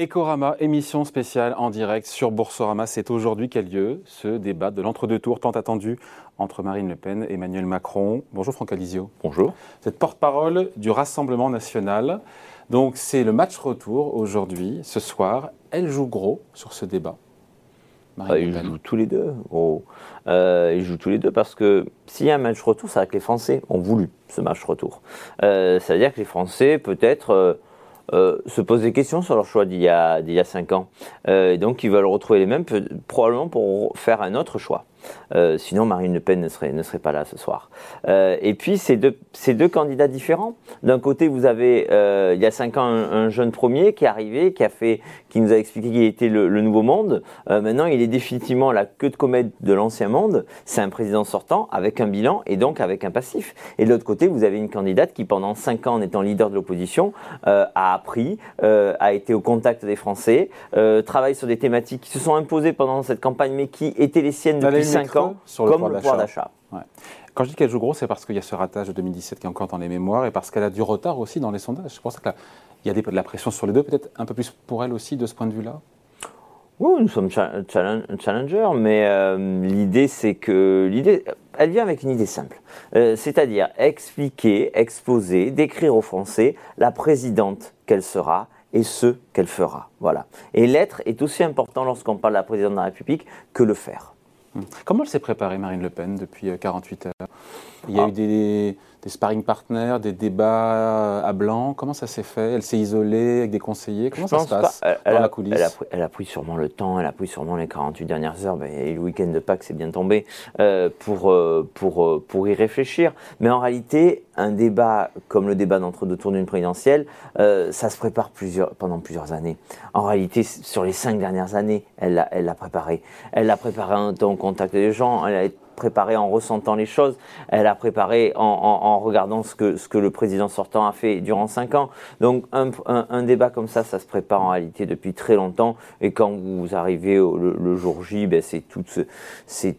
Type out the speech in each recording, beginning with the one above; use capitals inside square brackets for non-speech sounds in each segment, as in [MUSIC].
Ecorama, émission spéciale en direct sur Boursorama. C'est aujourd'hui qu'a lieu ce débat de l'entre-deux tours tant attendu entre Marine Le Pen et Emmanuel Macron. Bonjour Franck Alizio. Bonjour. Vous êtes porte-parole du Rassemblement national. Donc c'est le match retour aujourd'hui, ce soir. Elle joue gros sur ce débat. Ah, ils jouent tous les deux, gros. Euh, ils jouent tous les deux parce que s'il y a un match retour, c'est vrai que les Français ont voulu ce match retour. Euh, ça veut dire que les Français, peut-être, euh, se posent des questions sur leur choix d'il y y a 5 ans. Et donc, ils veulent retrouver les mêmes, probablement pour faire un autre choix. Euh, sinon, Marine Le Pen ne serait, ne serait pas là ce soir. Euh, et puis, c'est deux, deux candidats différents. D'un côté, vous avez, euh, il y a cinq ans, un, jeune premier qui est arrivé, qui, a fait, qui nous a expliqué qu'il était le, nouveau monde. maintenant, il est définitivement la queue de comète de l'ancien monde. C'est un président sortant avec un bilan et donc avec un passif. Et de l'autre côté, vous avez une candidate qui, pendant cinq ans, en étant leader de l'opposition, a appris, a été au contact des Français, travaille sur des thématiques qui se sont imposées pendant cette campagne, mais qui étaient les siennes depuis 5 ans, sur le comme pouvoir d'achat. Quand je dis qu'elle joue gros, c'est parce qu'il y a ce ratage de 2017 qui est encore dans les mémoires et parce qu'elle a du retard aussi dans les sondages. Je pense qu'il y a de la pression sur les deux, peut-être un peu plus pour elle aussi de ce point de vue-là? Oui, nous sommes challengers, mais euh, l'idée, c'est que l'idée, elle vient avec une idée simple, euh, c'est-à-dire expliquer, exposer, décrire aux Français la présidente qu'elle sera et ce qu'elle fera. Voilà. Et l'être est aussi important lorsqu'on parle de la présidente de la République que le faire. Comment elle s'est préparée, Marine Le Pen, depuis 48 euh, heures? Il y a eu ah. des, des sparring partners, des débats à blanc Comment ça s'est fait? Elle s'est isolée avec des conseillers Comment ça se passe elle, dans la coulisse? elle a, pris, elle a, pris, sûrement le temps, elle a pris sûrement les 48 dernières heures, ben, et le week-end de Pâques s'est bien tombé, euh, pour, euh, pour, euh, pour y réfléchir. Mais en réalité, un débat comme le débat d'entre-deux tours d'une présidentielle, ça se prépare plusieurs, pendant plusieurs années. En réalité, sur les cinq dernières années, elle l'a elle préparé. Elle l'a préparé en temps contact des gens, elle a préparé en ressentant les choses, elle a préparé en, regardant ce que, ce que le président sortant a fait durant cinq ans. Donc un, débat comme ça, ça se prépare en réalité depuis très longtemps. Et quand vous arrivez le, jour J, ben c'est tout, ce,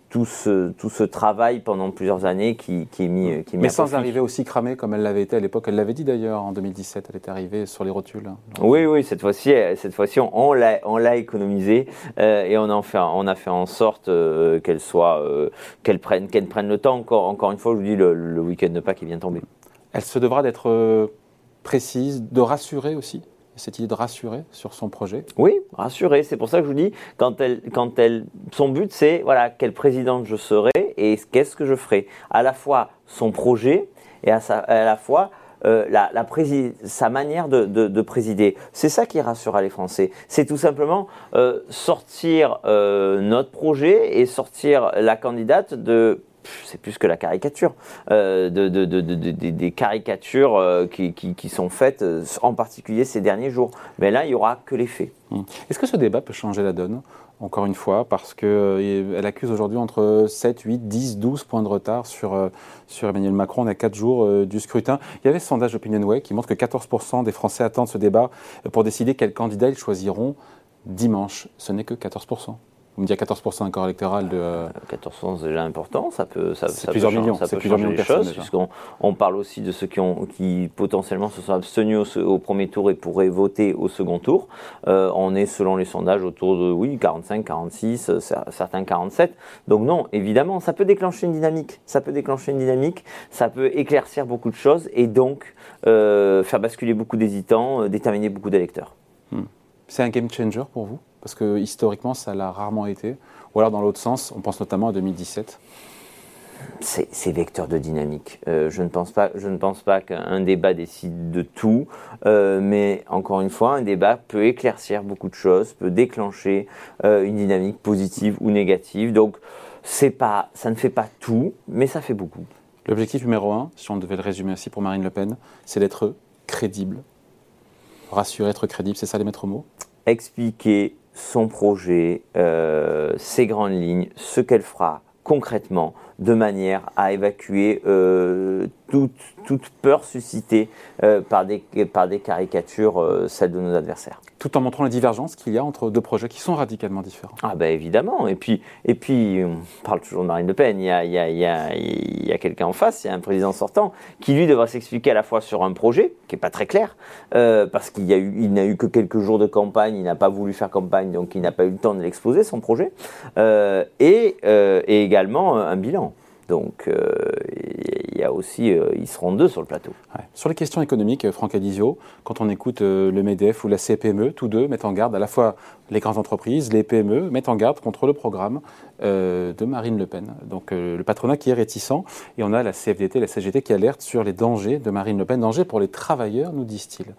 tout, ce, tout ce travail pendant plusieurs années qui, qui est mis, qui Mais sans arriver aussi cramé comme elle l'avait été à l'époque. Elle l'avait dit d'ailleurs en 2017, elle était arrivée sur les rotules. Oui, oui, cette fois-ci, cette fois-ci on, on l'a économisé euh, et on, en fait, on a fait en sorte euh, qu'elle soit... Euh, qu'elle prenne, qu'elle prenne le temps. Encore, encore une fois, je vous dis, le, week-end de Pâques, il vient tomber. Elle se devra d'être euh, précise, de rassurer aussi cette idée de rassurer sur son projet Oui, rassurer. C'est pour ça que je vous dis, quand elle, quand elle, son but, c'est voilà, quelle présidente je serai et qu'est-ce que je ferai. À la fois son projet et à, à la fois euh, la, sa manière de, de, de présider. C'est ça qui rassura les Français. C'est tout simplement euh, sortir euh, notre projet et sortir la candidate de c'est plus que la caricature, de, de, de, des caricatures qui, sont faites, en particulier ces derniers jours. Mais là, il n'y aura que les faits. Hum. Est-ce que ce débat peut changer la donne? Encore une fois, parce qu'elle euh, accuse aujourd'hui entre 7, 8, 10, 12 points de retard sur, euh, Emmanuel Macron. On a 4 jours euh, du scrutin. Il y avait ce sondage OpinionWay qui montre que 14% des Français attendent ce débat pour décider quel candidat ils choisiront dimanche. Ce n'est que 14%. Vous me dites 14% un corps électoral de. 14% euh, c'est déjà important, ça peut. Ça, plusieurs millions, ça peut plusieurs millions de choses, puisqu'on on parle aussi de ceux qui, ont, qui potentiellement se sont abstenus au, premier tour et pourraient voter au second tour. Euh, on est, selon les sondages, autour de, oui, 45, 46, euh, certains 47. Donc, non, évidemment, ça peut déclencher une dynamique. Ça peut déclencher une dynamique, ça peut éclaircir beaucoup de choses et donc faire basculer beaucoup d'hésitants, déterminer beaucoup d'électeurs. Hmm. C'est un game changer pour vous? Parce que historiquement, ça l'a rarement été. Ou alors dans l'autre sens, on pense notamment à 2017. C'est vecteur de dynamique. Euh, je ne pense pas, je ne pense pas qu'un débat décide de tout, euh, mais encore une fois, un débat peut éclaircir beaucoup de choses, peut déclencher euh, une dynamique positive ou négative. Donc, c'est pas, ça ne fait pas tout, mais ça fait beaucoup. L'objectif numéro un, si on devait le résumer ainsi pour Marine Le Pen, c'est d'être crédible, rassurer, être crédible. C'est ça les maîtres mots? Expliquer son projet, euh, ses grandes lignes, ce qu'elle fera concrètement, de manière à évacuer euh, toute, peur suscitée euh, par, des, par des caricatures, celles de nos adversaires. Tout en montrant la divergence qu'il y a entre deux projets qui sont radicalement différents. Ah ben évidemment, et puis, et puis on parle toujours de Marine Le Pen, il y a, a, a, quelqu'un en face, il y a un président sortant, qui lui devra s'expliquer à la fois sur un projet, qui n'est pas très clair, euh, parce qu'il n'a eu, que quelques jours de campagne, il n'a pas voulu faire campagne, donc il n'a pas eu le temps de l'exposer, son projet, et, et également un bilan. Donc euh, y a aussi, euh, ils seront deux sur le plateau. Sur les questions économiques, euh, Franck Adizio, quand on écoute le MEDEF ou la CPME, tous deux mettent en garde à la fois les grandes entreprises, les PME, mettent en garde contre le programme de Marine Le Pen. Donc le patronat qui est réticent, et on a la CFDT, la CGT qui alerte sur les dangers de Marine Le Pen, dangers pour les travailleurs, nous disent-ils.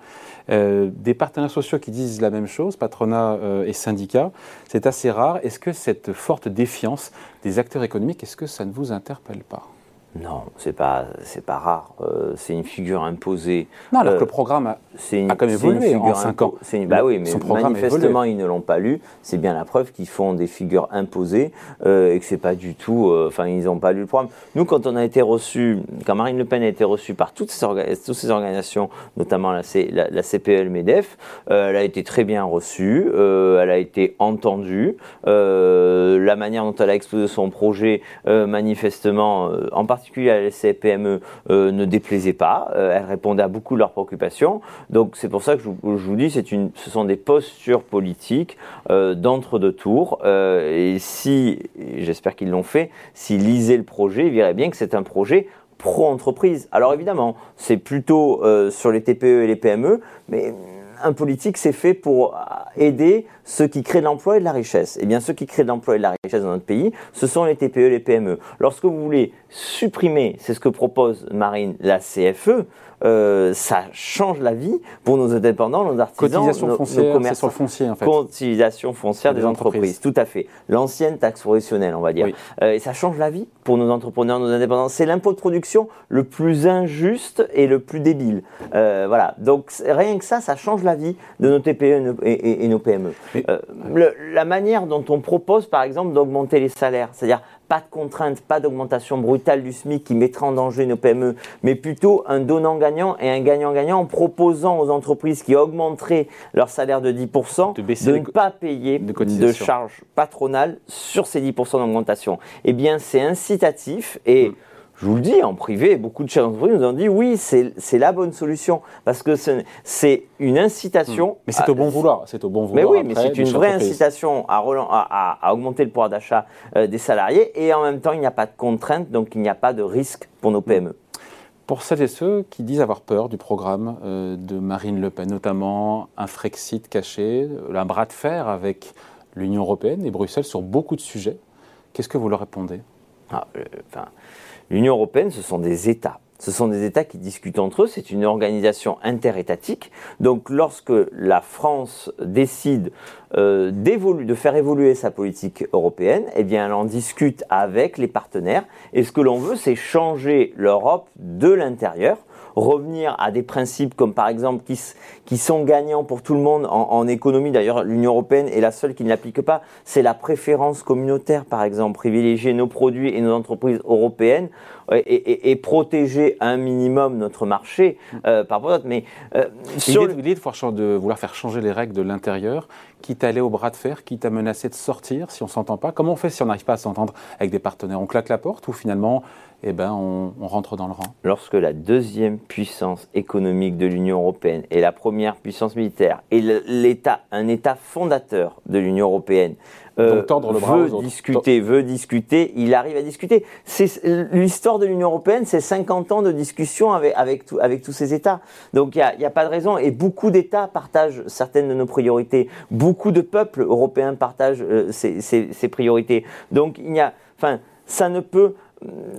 des partenaires sociaux qui disent la même chose, patronat et syndicats, c'est assez rare. Est-ce que cette forte défiance des acteurs économiques, est-ce que ça ne vous interpelle pas? Non, c'est pas c'est pas rare. Euh, c'est une figure imposée. Non, alors que le euh, programme a, a quand même évolué en 5 ans. bah oui, mais manifestement ils ne l'ont pas lu. C'est bien la preuve qu'ils font des figures imposées euh, et que c'est pas du tout. Enfin, ils n'ont pas lu le programme. Nous, quand on a été reçu, quand Marine Le Pen a été reçue par toutes ces, toutes ces organisations, notamment la, la, la CPL Medef, elle a été très bien reçue. elle a été entendue. la manière dont elle a exposé son projet, manifestement, en particulier particulier à la CPME, euh, ne déplaisait pas. Euh, elle répondait à beaucoup de leurs préoccupations. Donc c'est pour ça que je, vous dis, c'est une, ce sont des postures politiques euh, d'entre-deux tours. et si, j'espère qu'ils l'ont fait, s'ils lisaient le projet, ils verraient bien que c'est un projet pro-entreprise. Alors évidemment, c'est plutôt sur les TPE et les PME, mais un politique, c'est fait pour aider ceux qui créent de l'emploi et de la richesse. Eh bien, ceux qui créent de l'emploi et de la richesse dans notre pays, ce sont les TPE et les PME. Lorsque vous voulez supprimer, c'est ce que propose Marine, la CFE, euh, ça change la vie pour nos indépendants, nos artisans, Cotisation nos, foncière, nos sur le foncier en fait. Cotisation foncière des, entreprises. tout à fait. L'ancienne taxe professionnelle, on va dire. Euh, et ça change la vie pour nos entrepreneurs, nos indépendants. C'est l'impôt de production le plus injuste et le plus débile. Euh, voilà. Donc rien que ça, ça change la vie de nos TPE et, nos PME. la manière dont on propose, par exemple, d'augmenter les salaires, c'est-à-dire pas de contraintes, pas d'augmentation brutale du SMIC qui mettrait en danger nos PME, mais plutôt un donnant-gagnant et un gagnant-gagnant en proposant aux entreprises qui augmenteraient leur salaire de 10% de, ne pas payer de, charges patronales sur ces 10% d'augmentation. Eh bien, c'est incitatif et... Mm je vous le dis, en privé, beaucoup de chefs d'entreprise nous ont dit oui, c'est la bonne solution parce que c'est une incitation. Hmm. Mais c'est au bon vouloir, c'est au bon vouloir. Mais oui, mais c'est une vraie incitation à, à, à, augmenter le pouvoir d'achat euh, des salariés et en même temps, il n'y a pas de contrainte, donc il n'y a pas de risque pour nos PME. Pour celles et ceux qui disent avoir peur du programme euh, de Marine Le Pen, notamment un Frexit caché, un bras de fer avec l'Union européenne et Bruxelles sur beaucoup de sujets, qu'est-ce que vous leur répondez? Ah, euh, L'Union européenne, ce sont des États. Ce sont des États qui discutent entre eux, c'est une organisation interétatique. Donc lorsque la France décide euh, de faire évoluer sa politique européenne, eh bien elle en discute avec les partenaires. Et ce que l'on veut, c'est changer l'Europe de l'intérieur revenir à des principes comme par exemple qui, qui sont gagnants pour tout le monde en, économie. D'ailleurs, l'Union européenne est la seule qui ne l'applique pas. C'est la préférence communautaire, par exemple, privilégier nos produits et nos entreprises européennes et, protéger un minimum notre marché euh, par rapport à d'autres. Mais euh, sur l'idée de, de vouloir faire changer les règles de l'intérieur, quitte à aller au bras de fer, quitte à menacer de sortir si on s'entend pas? Comment on fait si on n'arrive pas à s'entendre avec des partenaires? On claque la porte ou finalement eh ben, on, rentre dans le rang Lorsque la deuxième puissance économique de l'Union européenne et la première puissance militaire et l'État, un État fondateur de l'Union européenne, euh, le veut discuter, veut discuter, il arrive à discuter. L'histoire de l'Union européenne, c'est 50 ans de discussion avec, avec, avec tous ces États. Donc il n'y a, a, pas de raison. Et beaucoup d'États partagent certaines de nos priorités. Beaucoup de peuples européens partagent euh, ces, ces, ces, priorités. Donc il a, enfin, ça ne peut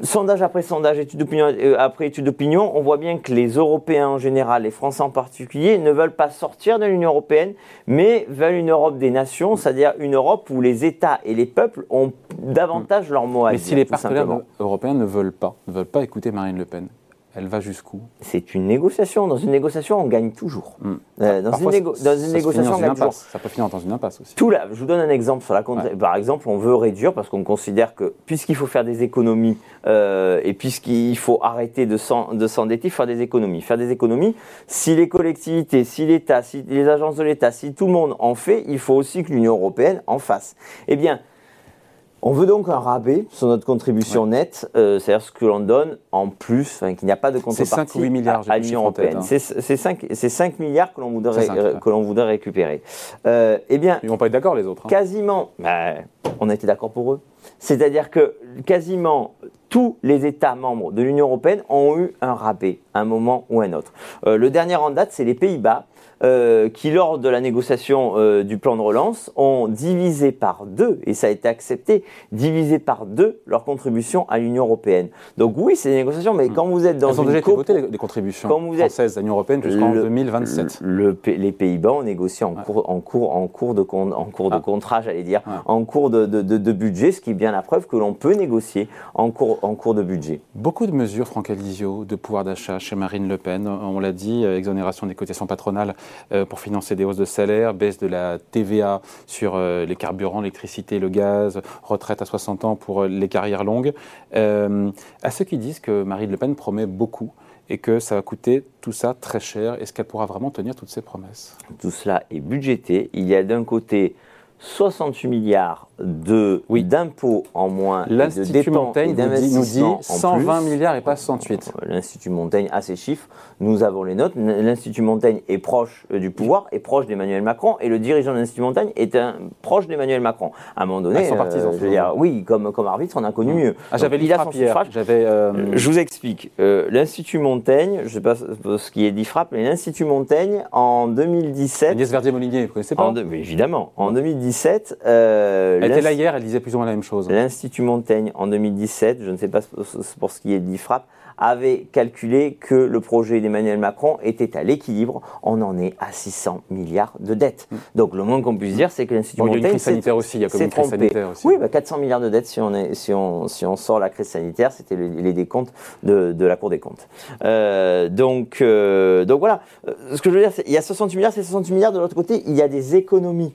sondage après sondage, étude d'opinion euh, après étude d'opinion, on voit bien que les Européens en général, les Français en particulier, ne veulent pas sortir de l'Union européenne, mais veulent une Europe des nations, c'est-à-dire une Europe où les États et les peuples ont davantage leur mot à mais dire. Mais si les partenaires européens ne veulent pas, ne veulent pas écouter Marine Le Pen, elle va jusqu'où? C'est une négociation. Dans une négociation, on gagne toujours. Hmm. Euh, dans, une dans, une négociation, on gagne toujours. Ça peut finir dans une impasse aussi. Tout là, je vous donne un exemple sur la Par exemple, on veut réduire parce qu'on considère que puisqu'il faut faire des économies euh, et puisqu'il faut arrêter de s'endetter, faire des économies. Faire des économies, si les collectivités, si l'État, si les agences de l'État, si tout le monde en fait, il faut aussi que l'Union européenne en fasse. Eh bien, on veut donc un rabais sur notre contribution nette, euh, c'est-à-dire ce que l'on donne en plus, enfin, qu'il n'y a pas de contrepartie 5 ou 8 milliards, à, l'Union européenne. Hein. C'est 5, 5, milliards que l'on voudrait, que l'on voudrait récupérer. Euh, eh bien, Ils vont pas être d'accord les autres. Hein. Quasiment, bah, on a été d'accord pour eux. C'est-à-dire que quasiment tous les États membres de l'Union européenne ont eu un rabais à un moment ou un autre. Euh, le dernier en date, c'est les Pays-Bas euh, qui, lors de la négociation euh, du plan de relance, ont divisé par deux, et ça a été accepté, divisé par deux leur contribution à l'Union européenne. Donc oui, c'est des négociations, mais hmm. quand vous êtes dans Elles ont déjà été votées, les, contributions françaises à l'Union européenne jusqu'en 2027. les Pays-Bas ont négocié en, cours, en, cours, en cours de, en cours de ah. contrat, j'allais dire, en cours de, de, de, budget, ce qui est bien la preuve que l'on peut négocier en cours, en cours de budget. Beaucoup de mesures, Franck Alizio, de pouvoir d'achat chez Marine Le Pen. On l'a dit, euh, exonération des cotations patronales euh, pour financer des hausses de salaire, baisse de la TVA sur euh, les carburants, l'électricité, le gaz, retraite à 60 ans pour euh, les carrières longues. à ceux qui disent que Marine Le Pen promet beaucoup et que ça va coûter tout ça très cher, est-ce qu'elle pourra vraiment tenir toutes ces promesses? Tout cela est budgété. Il y a d'un côté 68 milliards de oui. d'impôts en moins, de Montaigne nous dit 120 milliards et pas 68. L'Institut Montaigne a ces chiffres, nous avons les notes. L'Institut Montaigne est proche euh, du pouvoir, est proche d'Emmanuel Macron, et le dirigeant de l'Institut Montaigne est un proche d'Emmanuel Macron. À un moment donné, ah, euh, je veux dire, oui, comme, comme arbitre, on a connu mieux. Ah, j'avais J'avais. Euh, je vous explique. L'Institut Montaigne, je ne sais pas ce qui est d'IFRAP, mais l'Institut Montaigne en 2017. Agnès Verdier-Molinier, vous connaissez pas mais Évidemment. En 2017. Elle était là hier, elle disait plus ou moins la même chose. L'Institut Montaigne, en 2017, je ne sais pas pour ce qui est d'IFRAP, avait calculé que le projet d'Emmanuel Macron était à l'équilibre. On en est à 600 milliards de dettes. Mm. Donc le moins qu'on puisse dire, c'est que l'Institut Montaigne. Il y a une crise sanitaire aussi, il y a comme une crise sanitaire aussi. Oui, 400 bah, milliards de dettes si on, est, si on, si on sort la crise sanitaire, c'était les, décomptes de, de, la Cour des comptes. Euh, donc, euh, donc voilà. Euh, ce que je veux dire, il y a 60 milliards, c'est 60 milliards. De l'autre côté, il y a des économies.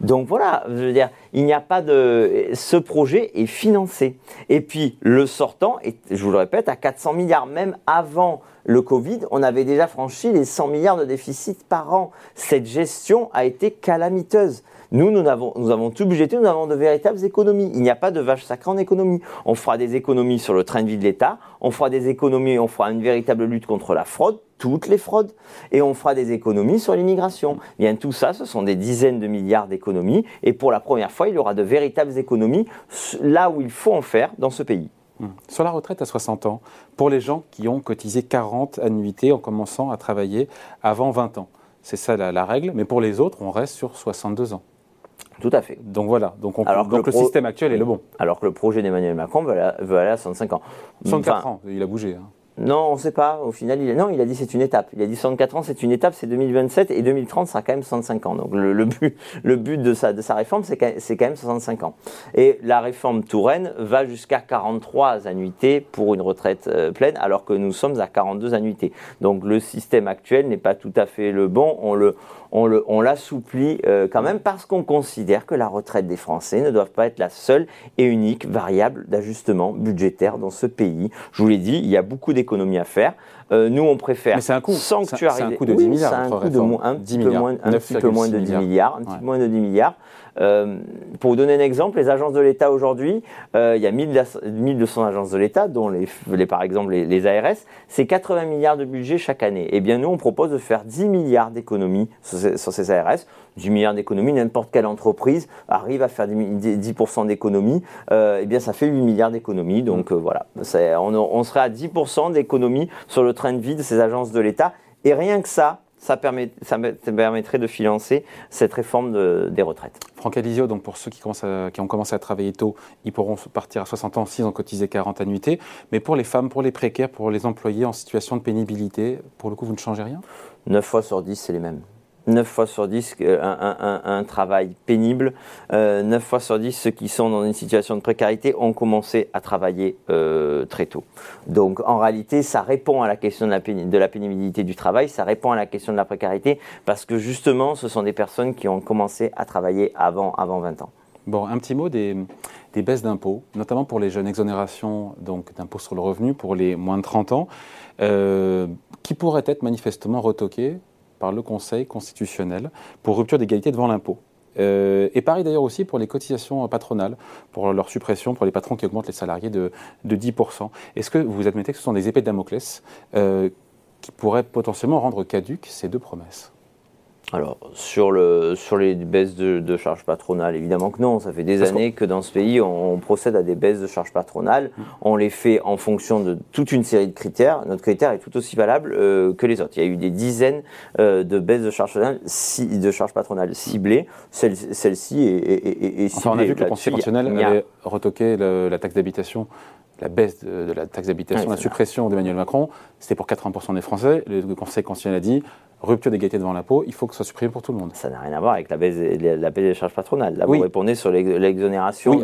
Donc voilà, je veux dire, il n'y a pas de. Ce projet est financé. Et puis le sortant est, je vous le répète, à 400 milliards. Même avant le Covid, on avait déjà franchi les 100 milliards de déficit par an. Cette gestion a été calamiteuse. Nous, nous avons, nous avons tout budgété, nous avons de véritables économies. Il n'y a pas de vache sacrée en économie. On fera des économies sur le train de vie de l'État, on fera des économies, on fera une véritable lutte contre la fraude, toutes les fraudes, et on fera des économies sur l'immigration. Bien, tout ça, ce sont des dizaines de milliards d'économies, et pour la première fois, il y aura de véritables économies là où il faut en faire dans ce pays. Hum. Sur la retraite à 60 ans, pour les gens qui ont cotisé 40 annuités en commençant à travailler avant 20 ans, c'est ça la, la règle, mais pour les autres, on reste sur 62 ans. Tout à fait. Donc voilà, donc, on, donc le, système actuel est le bon. Alors que le projet d'Emmanuel Macron veut aller, à 65 ans. 64 ans, il a bougé. Hein. Non, on ne sait pas. Au final, il a, non, il a dit c'est une étape. Il a dit 64 ans, c'est une étape, c'est 2027 et 2030, ça sera quand même 65 ans. Donc le, but, le but de sa, de sa réforme, c'est quand, quand, même 65 ans. Et la réforme Touraine va jusqu'à 43 annuités pour une retraite euh, pleine, alors que nous sommes à 42 annuités. Donc le système actuel n'est pas tout à fait le bon. On le, on l'assouplit euh, quand même parce qu'on considère que la retraite des Français ne doit pas être la seule et unique variable d'ajustement budgétaire dans ce pays. Je vous l'ai dit, il y a beaucoup d'économies à faire. Euh, nous, on préfère un sanctuariser. C'est un coût de 10 milliards. Un coût de un, petit peu moins, un petit peu moins de 10 milliards. Un petit peu moins de 10 milliards. Euh, pour vous donner un exemple, les agences de l'État aujourd'hui, euh, il y a 1200 agences de l'État, dont les, les, par exemple les, les ARS, c'est 80 milliards de budget chaque année. Eh bien, nous, on propose de faire 10 milliards d'économies sur, sur, ces ARS. 10 milliards d'économies, n'importe quelle entreprise arrive à faire 10%, d'économies, euh, eh bien, ça fait 8 milliards d'économies. Donc, euh, voilà, on, on serait à 10% d'économies sur le train de vie de ces agences de l'État. Et rien que ça, ça, permet, ça permettrait de financer cette réforme des retraites. Franck Alizio, donc pour ceux qui, qui, ont commencé à travailler tôt, ils pourront partir à 60 ans s'ils ont cotisé 40 annuités. Mais pour les femmes, pour les précaires, pour les employés en situation de pénibilité, pour le coup, vous ne changez rien? 9 fois sur 10, c'est les mêmes. 9 fois sur 10 un, travail pénible. 9 fois sur 10 ceux qui sont dans une situation de précarité ont commencé à travailler très tôt. Donc en réalité, ça répond à la question de la, pénibilité du travail, ça répond à la question de la précarité, parce que justement, ce sont des personnes qui ont commencé à travailler avant, avant 20 ans. Bon, un petit mot des, baisses d'impôts, notamment pour les jeunes, exonérations d'impôts sur le revenu pour les moins de 30 ans, euh, qui pourraient être manifestement retoquées par le Conseil constitutionnel pour rupture d'égalité devant l'impôt. Euh, et pareil d'ailleurs aussi pour les cotisations patronales, pour leur suppression, pour les patrons qui augmentent les salariés de, 10%. Est-ce que vous admettez que ce sont des épées de Damoclès euh, qui pourraient potentiellement rendre caduques ces deux promesses? Alors, sur, le, sur les baisses de, charges patronales, évidemment que non. Ça fait des années que dans ce pays, on, procède à des baisses de charges patronales. Mmh. On les fait en fonction de toute une série de critères. Notre critère est tout aussi valable euh, que les autres. Il y a eu des dizaines euh, de baisses de charges patronales, de charges patronales ciblées. Celle-ci est, est, ciblée. on a vu que le Conseil constitutionnel avait retoqué la taxe d'habitation la baisse de, la taxe d'habitation, la suppression d'Emmanuel Macron, c'était pour 80% des Français. Le Conseil constitutionnel a dit rupture d'égalité devant l'impôt, il faut que ce soit supprimé pour tout le monde. Ça n'a rien à voir avec la baisse, la baisse des charges patronales. Là, vous répondez sur l'exonération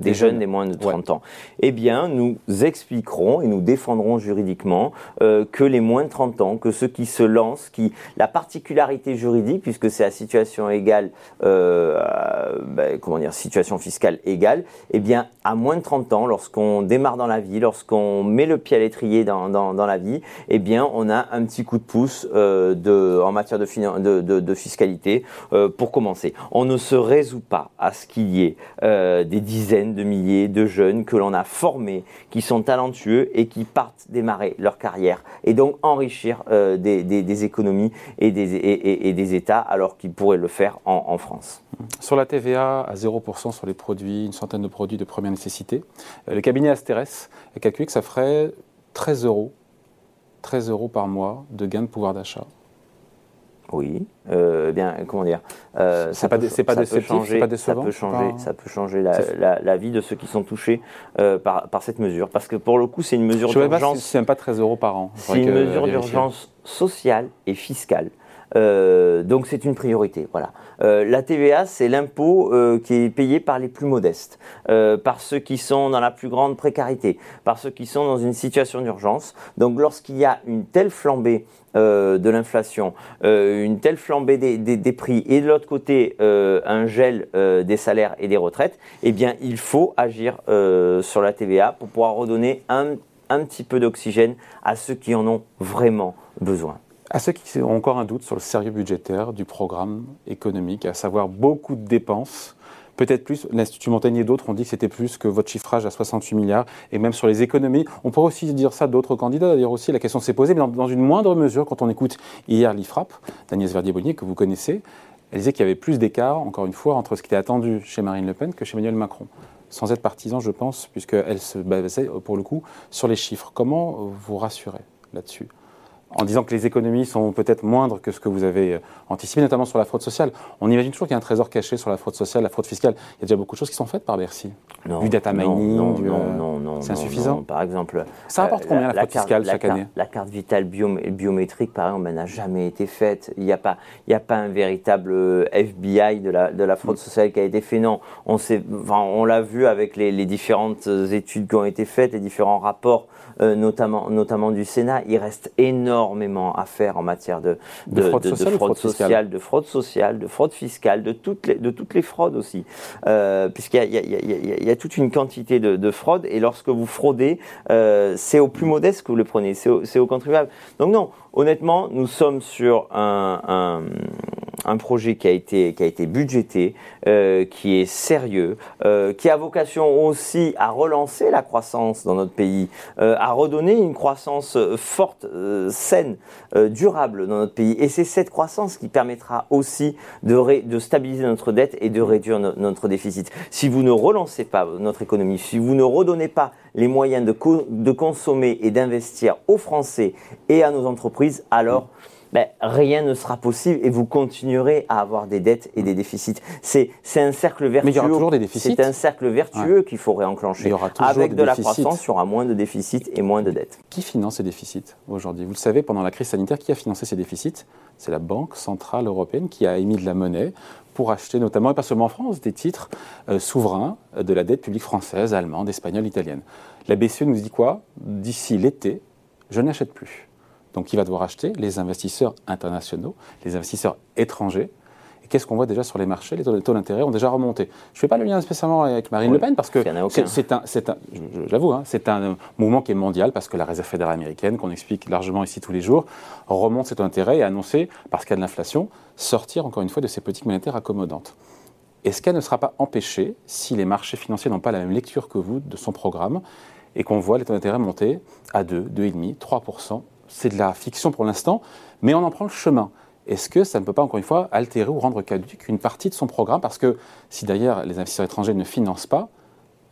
des, jeunes des moins de 30 ans. Eh bien, nous expliquerons et nous défendrons juridiquement euh, que les moins de 30 ans, que ceux qui se lancent, qui la particularité juridique, puisque c'est à situation égale, euh, ben, comment dire, situation fiscale égale, eh bien, à moins de 30 ans, lorsqu'on démarre dans la vie, lorsqu'on met le pied à l'étrier dans, dans, dans, la vie, eh bien, on a un petit coup de pouce euh, de, en matière de, de, de, fiscalité euh, pour commencer. On ne se résout pas à ce qu'il y ait euh, des dizaines de milliers de jeunes que l'on a formés, qui sont talentueux et qui partent démarrer leur carrière et donc enrichir des, des, économies et des, États alors qu'ils pourraient le faire en, France. Sur la TVA à 0% sur les produits, une centaine de produits de première nécessité, le cabinet Asterès a calculé que ça ferait 13 euros 13 euros par mois de gain de pouvoir d'achat. Oui, euh, bien, comment dire euh, C'est pas, pas, pas décevant Ça peut changer, ça peut changer la, vie de ceux qui sont touchés euh, par, par, cette mesure. Parce que pour le coup, c'est une mesure d'urgence. C'est même pas 13 euros par an. C'est une mesure d'urgence sociale et fiscale. Euh, donc c'est une priorité. Euh, la TVA, c'est l'impôt euh, qui est payé par les plus modestes, par ceux qui sont dans la plus grande précarité, par ceux qui sont dans une situation d'urgence. Donc lorsqu'il y a une telle flambée de l'inflation, une telle flambée des, prix et de l'autre côté un gel des salaires et des retraites, eh il faut agir sur la TVA pour pouvoir redonner un petit peu d'oxygène à ceux qui en ont vraiment besoin. À ceux qui ont encore un doute sur le sérieux budgétaire du programme économique, à savoir beaucoup de dépenses, peut-être plus. L'Institut Montagnier et d'autres ont dit que c'était plus que votre chiffrage à 68 milliards. Et même sur les économies, on pourrait aussi dire ça d'autres candidats. D'ailleurs aussi, la question s'est posée, mais dans, une moindre mesure, quand on écoute hier l'IFRAP, d'Agnès Verdier-Bonnier, que vous connaissez, elle disait qu'il y avait plus d'écart, encore une fois, entre ce qui était attendu chez Marine Le Pen que chez Emmanuel Macron. Sans être partisan, je pense, puisqu'elle se basait, pour le coup, sur les chiffres. Comment vous rassurez là-dessus? En disant que les économies sont peut-être moindres que ce que vous avez euh, anticipé, notamment sur la fraude sociale. On imagine toujours qu'il y a un trésor caché sur la fraude sociale, la fraude fiscale. Il y a déjà beaucoup de choses qui sont faites par Bercy. Non, du data mining, non, du, non, non, non, c'est insuffisant. par exemple, ça rapporte euh, combien la, fraude fiscale chaque année? La carte vitale biométrique, par exemple, n'a jamais été faite. Il n'y a pas, il a pas un véritable euh, FBI de la, de la fraude sociale qui a été fait. Non, on on l'a vu avec les, les, différentes études qui ont été faites, les différents rapports, notamment, notamment du Sénat. Il reste énormément à faire en matière de, de, fraude, sociale, de fraude sociale, de fraude fiscale, de toutes les, de toutes les fraudes aussi. Euh, puisqu'il y, a, toute une quantité de, fraudes et lorsque vous fraudez, euh, c'est au plus modeste que vous le prenez, c'est au, au contribuable. Donc non, honnêtement, nous sommes sur un, un, projet qui a été, qui a été budgété, euh, qui est sérieux, euh, qui a vocation aussi à relancer la croissance dans notre pays, euh, à redonner une croissance forte, saine, durable dans notre pays. Et c'est cette croissance qui permettra aussi de, de stabiliser notre dette et de réduire notre déficit. Si vous ne relancez pas notre économie, si vous ne redonnez pas les moyens de, de consommer et d'investir aux Français et à nos entreprises, alors ben, rien ne sera possible et vous continuerez à avoir des dettes et des déficits. C'est un cercle vertueux. Mais il y aura toujours des déficits. C'est un cercle vertueux qu'il faut réenclencher. Il y aura toujours Avec de la croissance, il y aura moins de déficits et moins de dettes. Qui finance ces déficits aujourd'hui? Vous le savez, pendant la crise sanitaire, qui a financé ces déficits? C'est la Banque Centrale Européenne qui a émis de la monnaie pour acheter notamment, et pas seulement en France, des titres euh, souverains de la dette publique française, allemande, espagnole, italienne. La BCE nous dit quoi? D'ici l'été, je n'achète plus. Donc qui va devoir acheter Les investisseurs internationaux, les investisseurs étrangers. Et qu'est-ce qu'on voit déjà sur les marchés? Les taux d'intérêt ont déjà remonté. Je ne fais pas le lien spécialement avec Marine Le Pen parce que c'est un, un j'avoue, hein, c'est un mouvement qui est mondial parce que la Réserve fédérale américaine, qu'on explique largement ici tous les jours, remonte ses taux d'intérêt et a annoncé, parce qu'il y a de l'inflation, sortir encore une fois de ces politiques monétaires accommodantes. Est-ce qu'elle ne sera pas empêchée si les marchés financiers n'ont pas la même lecture que vous de son programme et qu'on voit les taux d'intérêt monter à 2, 2,5, 3% c'est de la fiction pour l'instant, mais on en prend le chemin. Est-ce que ça ne peut pas, encore une fois, altérer ou rendre caduque une partie de son programme? Parce que si d'ailleurs les investisseurs étrangers ne financent pas,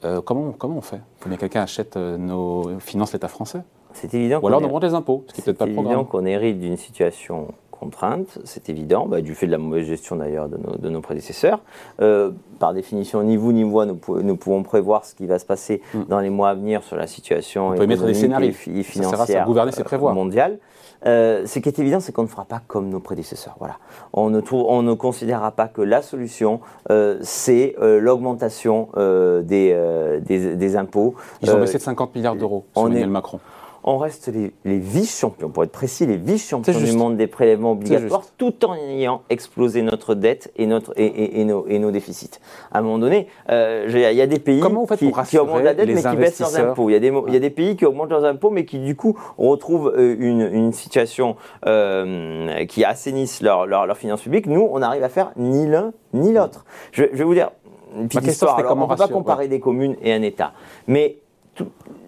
euh, comment, comment on fait? Il faut bien que quelqu'un achète euh, nos, finance l'État français? C'est évident. Ou alors on des impôts, ce qui peut-être pas le évident qu'on hérite d'une situation c'est évident, bah, du fait de la mauvaise gestion d'ailleurs de, nos, prédécesseurs. Euh, par définition, ni vous ni moi, nous, nous, pouvons prévoir ce qui va se passer mm. dans les mois à venir sur la situation économique et, financière mondiale. Euh, ce qui est évident, c'est qu'on ne fera pas comme nos prédécesseurs. Voilà. On, ne trouve, on ne considérera pas que la solution, euh, c'est l'augmentation des, des, impôts. Ils ont baissé de 50 milliards d'euros Emmanuel Macron on reste les, vice-champions, pour être précis, les vice-champions du monde des prélèvements obligatoires, tout en ayant explosé notre dette et, notre, et, nos, déficits. À un moment donné, euh, il y a des pays qui, augmentent la dette mais qui baissent leurs impôts. Il y, a des, pays qui augmentent leurs impôts mais qui du coup retrouvent euh, une, situation euh, qui assainissent leurs leur, finances publiques. Nous, on n'arrive à faire ni l'un ni l'autre. Je, vais vous dire une petite histoire. on ne peut pas comparer des communes et un État. Mais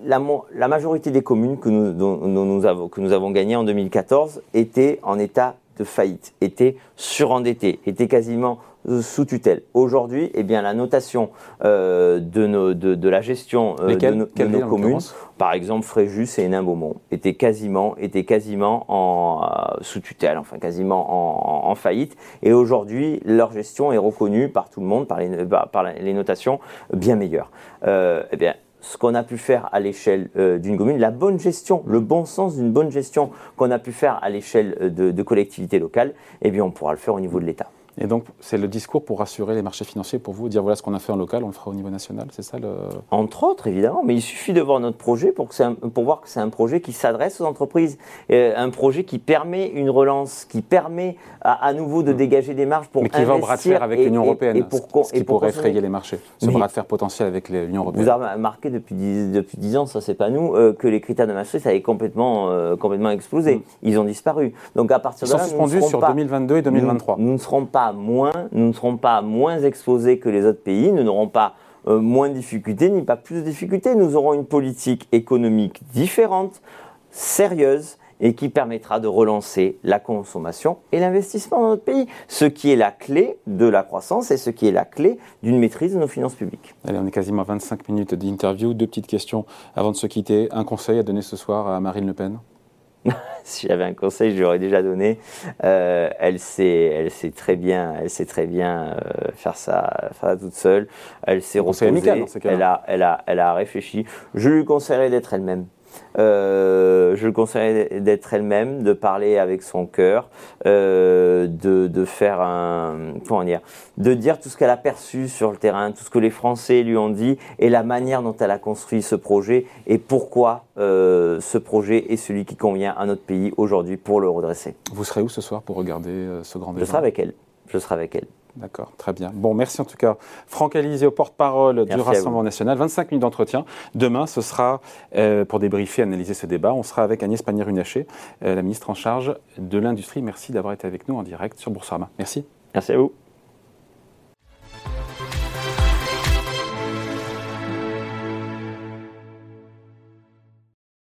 la, majorité des communes que nous, nous avons, que nous avons gagnées en 2014 étaient en état de faillite, étaient surendettées, étaient quasiment euh, sous tutelle. Aujourd'hui, eh bien, la notation euh, de, de, la gestion euh, de, nos communes, par exemple Fréjus et Hénin-Beaumont, était quasiment, était quasiment en, sous tutelle, enfin quasiment en, faillite. Et aujourd'hui, leur gestion est reconnue par tout le monde, par les, par les notations bien meilleures. eh bien, ce qu'on a pu faire à l'échelle euh, d'une commune, la bonne gestion, le bon sens d'une bonne gestion qu'on a pu faire à l'échelle euh, de, de collectivités locales, eh bien on pourra le faire au niveau de l'État. Et donc, c'est le discours pour rassurer les marchés financiers, pour vous, dire voilà ce qu'on a fait en local, on le fera au niveau national, c'est ça le... Entre autres, évidemment, mais il suffit de voir notre projet pour, que pour voir que c'est un projet qui s'adresse aux entreprises, euh, un projet qui permet une relance, qui permet à, nouveau de mm. dégager des marges pour Mais qui va en bras de fer avec l'Union Européenne, et pour, ce qui pourrait effrayer les marchés, ce bras de fer potentiel avec l'Union Européenne. Vous avez remarqué depuis 10, depuis ans, ça c'est pas nous, euh, que les critères de Maastricht avaient complètement, euh, complètement explosé. Mm. Ils ont disparu. Donc à partir de là, sont suspendus sur 2022 et 2023. nous ne serons pas moins, nous ne serons pas moins exposés que les autres pays, nous n'aurons pas euh, moins de difficultés ni pas plus de difficultés. Nous aurons une politique économique différente, sérieuse et qui permettra de relancer la consommation et l'investissement dans notre pays, ce qui est la clé de la croissance et ce qui est la clé d'une maîtrise de nos finances publiques. Allez, on est quasiment à 25 minutes d'interview. Deux petites questions avant de se quitter. Un conseil à donner ce soir à Marine Le Pen? [LAUGHS] si j'avais un conseil, je l'aurais déjà donné. Euh, elle sait, elle sait très bien, elle sait très bien euh, faire ça, faire toute seule. Elle s'est reposée. Elle a, elle a, elle a réfléchi. Je lui conseillerais d'être elle-même. Euh, je le conseillerais d'être elle-même, de parler avec son cœur, euh, de, de, faire un, comment dire, de dire tout ce qu'elle a perçu sur le terrain, tout ce que les Français lui ont dit et la manière dont elle a construit ce projet et pourquoi euh, ce projet est celui qui convient à notre pays aujourd'hui pour le redresser. Vous serez où ce soir pour regarder ce grand débat Je serai avec elle. Je serai avec elle. D'accord, très bien. Bon, merci en tout cas. Franck Alizé au porte-parole du Rassemblement national. 25 minutes d'entretien. Demain, ce sera euh, pour débriefer, analyser ce débat. On sera avec Agnès Pannier-Runacher, euh, la ministre en charge de l'Industrie. Merci d'avoir été avec nous en direct sur Boursorama. Merci. Merci à vous.